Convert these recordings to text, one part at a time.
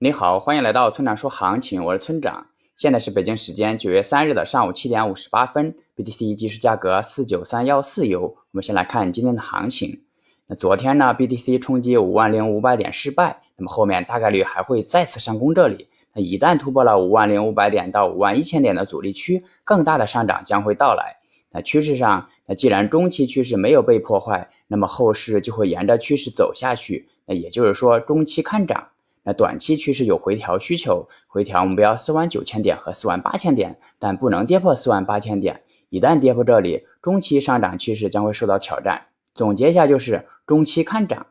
你好，欢迎来到村长说行情，我是村长。现在是北京时间九月三日的上午七点五十八分，BTC 即时价格四九三幺四优。我们先来看今天的行情。那昨天呢，BTC 冲击五万零五百点失败，那么后面大概率还会再次上攻这里。那一旦突破了五万零五百点到五万一千点的阻力区，更大的上涨将会到来。那趋势上，那既然中期趋势没有被破坏，那么后市就会沿着趋势走下去。那也就是说，中期看涨。那短期趋势有回调需求，回调目标四万九千点和四万八千点，但不能跌破四万八千点。一旦跌破这里，中期上涨趋势将会受到挑战。总结一下就是中期看涨。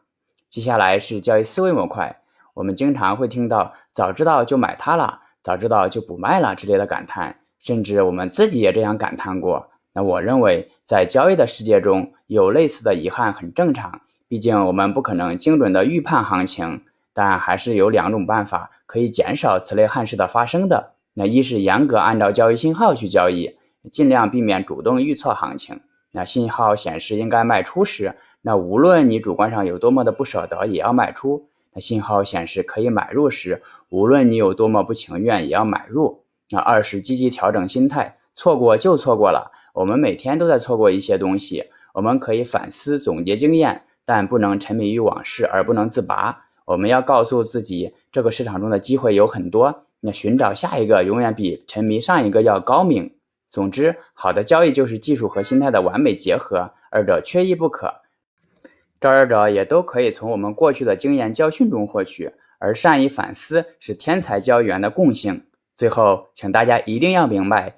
接下来是交易思维模块，我们经常会听到“早知道就买它了”“早知道就不卖了”之类的感叹，甚至我们自己也这样感叹过。那我认为，在交易的世界中有类似的遗憾很正常，毕竟我们不可能精准的预判行情。但还是有两种办法可以减少此类憾事的发生的。那一是严格按照交易信号去交易，尽量避免主动预测行情。那信号显示应该卖出时，那无论你主观上有多么的不舍得，也要卖出。那信号显示可以买入时，无论你有多么不情愿，也要买入。那二是积极调整心态，错过就错过了。我们每天都在错过一些东西，我们可以反思总结经验，但不能沉迷于往事而不能自拔。我们要告诉自己，这个市场中的机会有很多，那寻找下一个永远比沉迷上一个要高明。总之，好的交易就是技术和心态的完美结合，二者缺一不可。这二者也都可以从我们过去的经验教训中获取，而善于反思是天才交易员的共性。最后，请大家一定要明白，